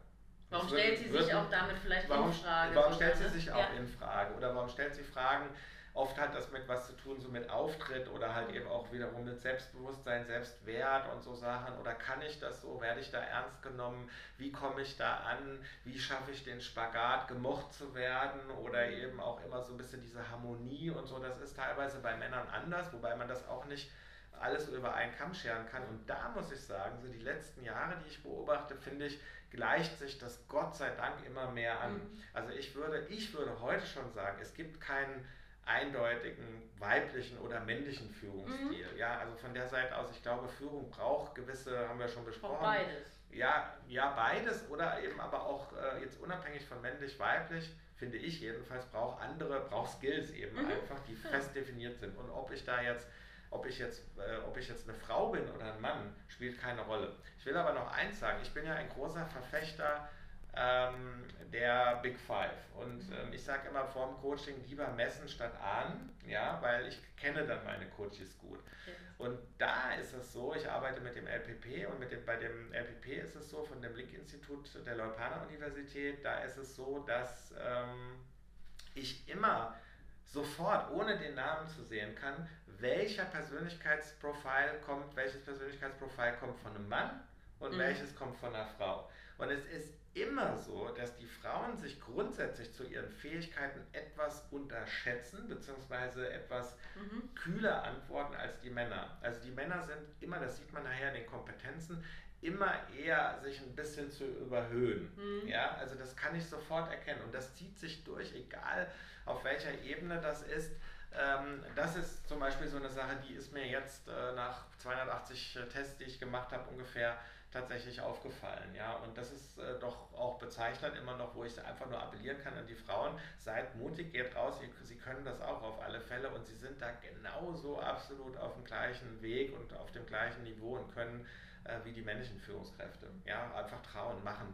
Warum stellt sie sich auch damit vielleicht
warum,
in Frage?
Warum stellt sie sich auch ja. in Frage? Oder warum stellt sie Fragen, oft hat das mit was zu tun, so mit Auftritt oder halt eben auch wiederum mit Selbstbewusstsein, Selbstwert und so Sachen. Oder kann ich das so? Werde ich da ernst genommen? Wie komme ich da an? Wie schaffe ich den Spagat, gemocht zu werden? Oder eben auch immer so ein bisschen diese Harmonie und so. Das ist teilweise bei Männern anders, wobei man das auch nicht alles über einen Kamm scheren kann. Und da muss ich sagen, so die letzten Jahre, die ich beobachte, finde ich, gleicht sich das Gott sei Dank immer mehr an. Mhm. Also ich würde, ich würde heute schon sagen, es gibt keinen eindeutigen weiblichen oder männlichen Führungsstil. Mhm. Ja, also von der Seite aus, ich glaube, Führung braucht gewisse, haben wir schon besprochen. Auch
beides.
Ja, ja, beides oder eben aber auch äh, jetzt unabhängig von männlich-weiblich, finde ich jedenfalls, braucht andere, braucht Skills eben mhm. einfach, die fest definiert sind. Und ob ich da jetzt ob ich, jetzt, äh, ob ich jetzt eine Frau bin oder ein Mann, spielt keine Rolle. Ich will aber noch eins sagen, ich bin ja ein großer Verfechter ähm, der Big Five. Und ähm, ich sage immer vor dem Coaching lieber messen statt ahnen, ja, weil ich kenne dann meine Coaches gut. Und da ist es so, ich arbeite mit dem LPP und mit dem, bei dem LPP ist es so, von dem Blick-Institut der Leuphana Universität, da ist es so, dass ähm, ich immer sofort, ohne den Namen zu sehen kann, welcher Persönlichkeitsprofil kommt, welches Persönlichkeitsprofil kommt von einem Mann und mhm. welches kommt von einer Frau. Und es ist immer so, dass die Frauen sich grundsätzlich zu ihren Fähigkeiten etwas unterschätzen, beziehungsweise etwas mhm. kühler antworten als die Männer. Also die Männer sind immer, das sieht man nachher in den Kompetenzen, immer eher sich ein bisschen zu überhöhen. Mhm. Ja, also das kann ich sofort erkennen und das zieht sich durch, egal auf welcher Ebene das ist. Ähm, das ist zum Beispiel so eine Sache, die ist mir jetzt äh, nach 280 äh, Tests, die ich gemacht habe, ungefähr tatsächlich aufgefallen. Ja? Und das ist äh, doch auch bezeichnend immer noch, wo ich einfach nur appellieren kann an die Frauen, seid mutig, geht raus, sie, sie können das auch auf alle Fälle und sie sind da genauso absolut auf dem gleichen Weg und auf dem gleichen Niveau und können äh, wie die männlichen Führungskräfte. Ja, einfach trauen, machen.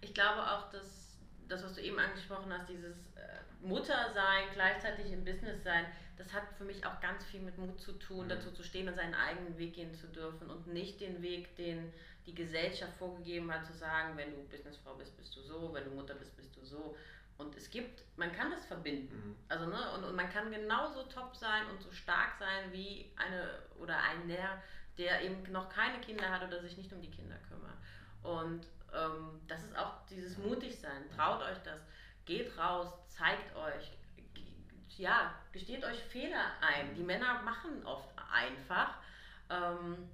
Ich glaube auch, dass das, was du eben angesprochen hast, dieses äh, Muttersein, gleichzeitig im Business sein, das hat für mich auch ganz viel mit Mut zu tun, mhm. dazu zu stehen und seinen eigenen Weg gehen zu dürfen und nicht den Weg, den die Gesellschaft vorgegeben hat, zu sagen, wenn du Businessfrau bist, bist du so, wenn du Mutter bist, bist du so. Und es gibt, man kann das verbinden. Mhm. Also, ne, und, und man kann genauso top sein und so stark sein wie eine oder ein der, der eben noch keine Kinder hat oder sich nicht um die Kinder kümmert. Und ähm, das ist auch dieses Mutigsein. Traut euch das. Geht raus, zeigt euch. Ja, gesteht euch Fehler ein. Die Männer machen oft einfach. Ähm,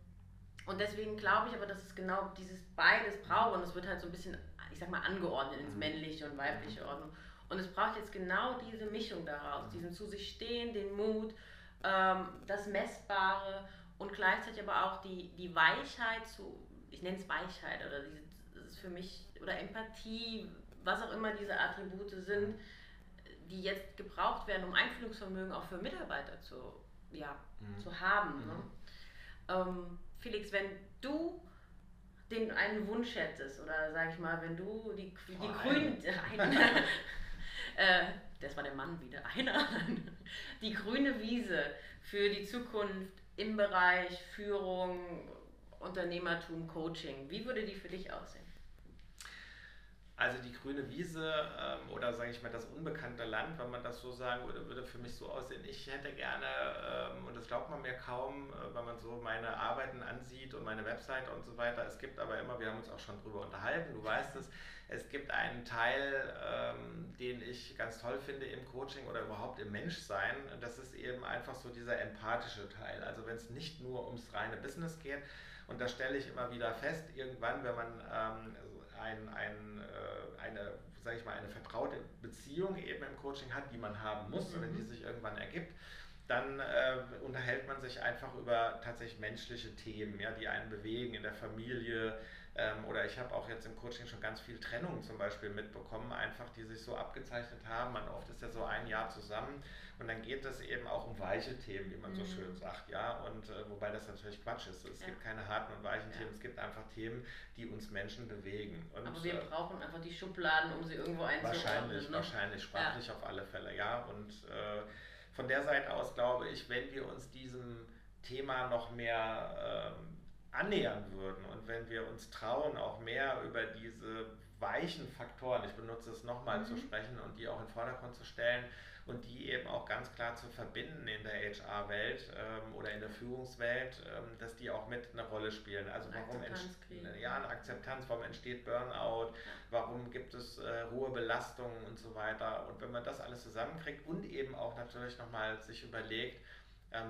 und deswegen glaube ich aber, dass es genau dieses beides braucht und es wird halt so ein bisschen, ich sag mal, angeordnet ins mhm. männliche und weibliche Ordnung. Und es braucht jetzt genau diese Mischung daraus, mhm. diesen zu sich stehen, den Mut, ähm, das Messbare und gleichzeitig aber auch die, die Weichheit zu, ich nenne es Weichheit oder diese, das ist für mich, oder Empathie, was auch immer diese Attribute sind, die jetzt gebraucht werden, um Einfühlungsvermögen auch für Mitarbeiter zu, ja, mhm. zu haben. Ne? Mhm. Ähm, Felix, wenn du den einen Wunsch hättest, oder sag ich mal, wenn du die, die oh, Grünen, äh, das war der Mann wieder, einer, die grüne Wiese für die Zukunft im Bereich Führung, Unternehmertum, Coaching, wie würde die für dich aussehen?
Also die grüne Wiese ähm, oder sage ich mal das unbekannte Land, wenn man das so sagen würde, würde für mich so aussehen. Ich hätte gerne, ähm, und das glaubt man mir kaum, äh, wenn man so meine Arbeiten ansieht und meine Webseite und so weiter. Es gibt aber immer, wir haben uns auch schon drüber unterhalten, du weißt es, es gibt einen Teil, ähm, den ich ganz toll finde im Coaching oder überhaupt im Menschsein. Das ist eben einfach so dieser empathische Teil. Also wenn es nicht nur ums reine Business geht, und da stelle ich immer wieder fest, irgendwann, wenn man ähm, ein, ein, äh, eine, sage ich mal, eine vertraute Beziehung eben im Coaching hat, die man haben muss, mhm. wenn die sich irgendwann ergibt, dann äh, unterhält man sich einfach über tatsächlich menschliche Themen, ja, die einen bewegen in der Familie. Ähm, oder ich habe auch jetzt im Coaching schon ganz viel Trennungen zum Beispiel mitbekommen, einfach die sich so abgezeichnet haben. Man oft ist ja so ein Jahr zusammen und dann geht es eben auch um weiche Themen, wie man mhm. so schön sagt, ja. Und äh, wobei das natürlich Quatsch ist. Es ja. gibt keine harten und weichen ja. Themen, es gibt einfach Themen, die uns Menschen bewegen.
Und, Aber wir äh, brauchen einfach die Schubladen, um sie irgendwo einzuordnen.
Wahrscheinlich, ne? wahrscheinlich, sprachlich ja. auf alle Fälle, ja. Und äh, von der Seite aus glaube ich, wenn wir uns diesem Thema noch mehr ähm, annähern würden und wenn wir uns trauen, auch mehr über diese weichen Faktoren, ich benutze es nochmal mhm. zu sprechen und die auch in den Vordergrund zu stellen, und die eben auch ganz klar zu verbinden in der HR-Welt ähm, oder in der Führungswelt, ähm, dass die auch mit eine Rolle spielen. Also warum entsteht ja, eine Akzeptanz, warum entsteht Burnout, warum gibt es äh, hohe Belastungen und so weiter. Und wenn man das alles zusammenkriegt und eben auch natürlich nochmal sich überlegt,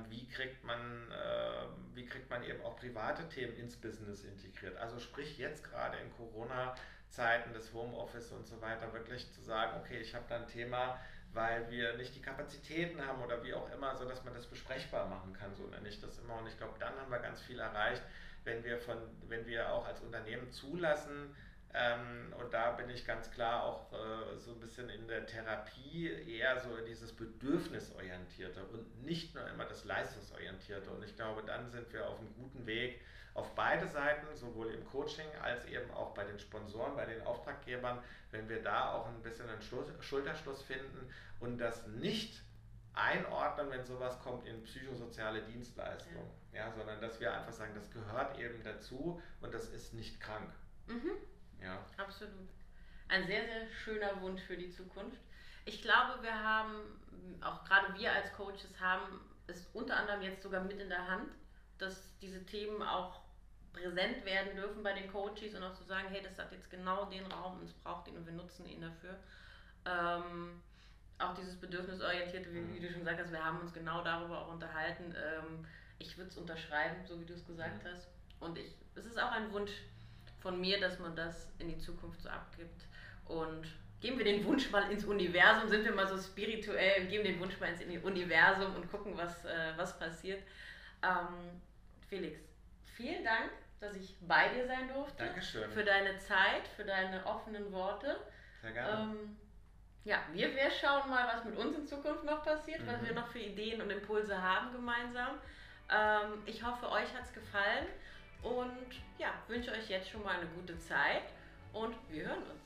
wie, kriegt man, äh, wie kriegt man eben auch private Themen ins Business integriert. Also sprich jetzt gerade in Corona-Zeiten des Homeoffice und so weiter wirklich zu sagen, okay, ich habe da ein Thema, weil wir nicht die Kapazitäten haben oder wie auch immer, so dass man das besprechbar machen kann, so nenne ich das immer. Und ich glaube, dann haben wir ganz viel erreicht, wenn wir von, wenn wir auch als Unternehmen zulassen, ähm, und da bin ich ganz klar auch äh, so ein bisschen in der Therapie eher so in dieses Bedürfnisorientierte und nicht nur immer das Leistungsorientierte. Und ich glaube, dann sind wir auf einem guten Weg, auf beide Seiten, sowohl im Coaching als eben auch bei den Sponsoren, bei den Auftraggebern, wenn wir da auch ein bisschen einen Schulterschluss finden und das nicht einordnen, wenn sowas kommt in psychosoziale Dienstleistungen, ja. ja. sondern dass wir einfach sagen, das gehört eben dazu und das ist nicht krank.
Mhm. Ja. Absolut. Ein sehr, sehr schöner Wunsch für die Zukunft. Ich glaube, wir haben, auch gerade wir als Coaches haben es unter anderem jetzt sogar mit in der Hand, dass diese Themen auch präsent werden dürfen bei den Coaches und auch zu sagen, hey, das hat jetzt genau den Raum und es braucht ihn und wir nutzen ihn dafür. Ähm, auch dieses Bedürfnisorientierte, wie, wie, du schon gesagt hast, wir haben uns genau darüber auch unterhalten. Ähm, ich würde es unterschreiben, so wie du es gesagt hast. Und ich, es ist auch ein Wunsch von mir, dass man das in die Zukunft so abgibt. Und geben wir den Wunsch mal ins Universum, sind wir mal so spirituell geben den Wunsch mal ins Universum und gucken, was, äh, was passiert. Ähm, Felix, vielen Dank, dass ich bei dir sein durfte.
Dankeschön.
Für deine Zeit, für deine offenen Worte.
Sehr gerne. Ähm,
ja, wir, wir schauen mal, was mit uns in Zukunft noch passiert, mhm. was wir noch für Ideen und Impulse haben gemeinsam. Ähm, ich hoffe, euch hat es gefallen und ja, wünsche euch jetzt schon mal eine gute Zeit und wir hören uns.